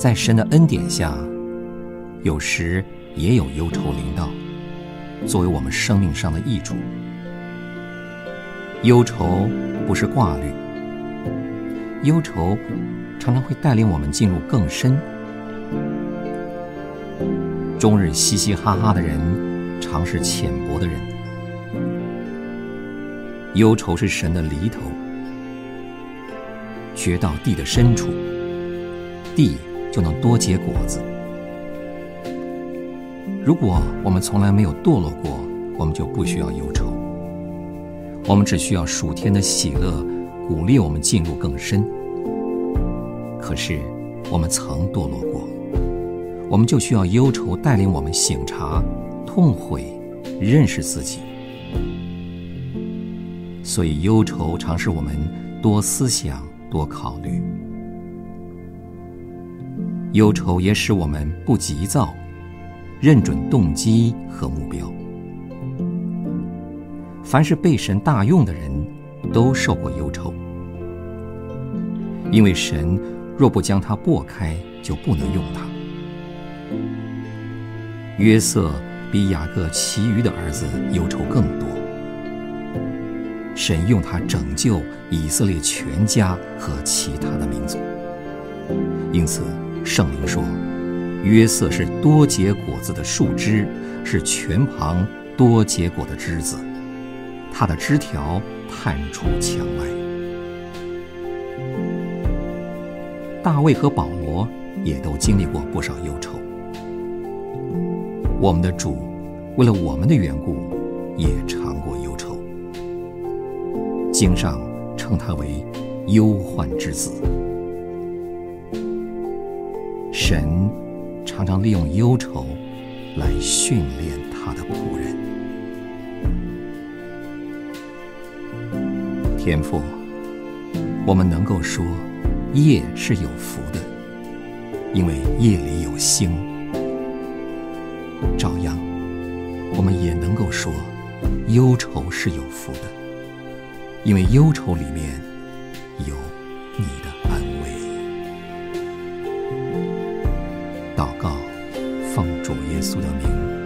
在神的恩典下，有时也有忧愁临到，作为我们生命上的益处。忧愁不是挂虑，忧愁常常会带领我们进入更深。终日嘻嘻哈哈的人，常是浅薄的人。忧愁是神的犁头，掘到地的深处，地就能多结果子。如果我们从来没有堕落过，我们就不需要忧愁。我们只需要属天的喜乐，鼓励我们进入更深。可是，我们曾堕落过。我们就需要忧愁带领我们醒察、痛悔、认识自己。所以，忧愁常使我们多思想、多考虑。忧愁也使我们不急躁，认准动机和目标。凡是被神大用的人，都受过忧愁，因为神若不将他擘开，就不能用他。约瑟比雅各其余的儿子忧愁更多。神用他拯救以色列全家和其他的民族，因此圣灵说，约瑟是多结果子的树枝，是全旁多结果的枝子，他的枝条探出墙外。大卫和保罗也都经历过不少忧愁。我们的主，为了我们的缘故，也尝过忧愁。经上称他为忧患之子。神常常利用忧愁来训练他的仆人。天父，我们能够说夜是有福的，因为夜里有星。照样，我们也能够说，忧愁是有福的，因为忧愁里面有你的祷告，奉主耶稣的名。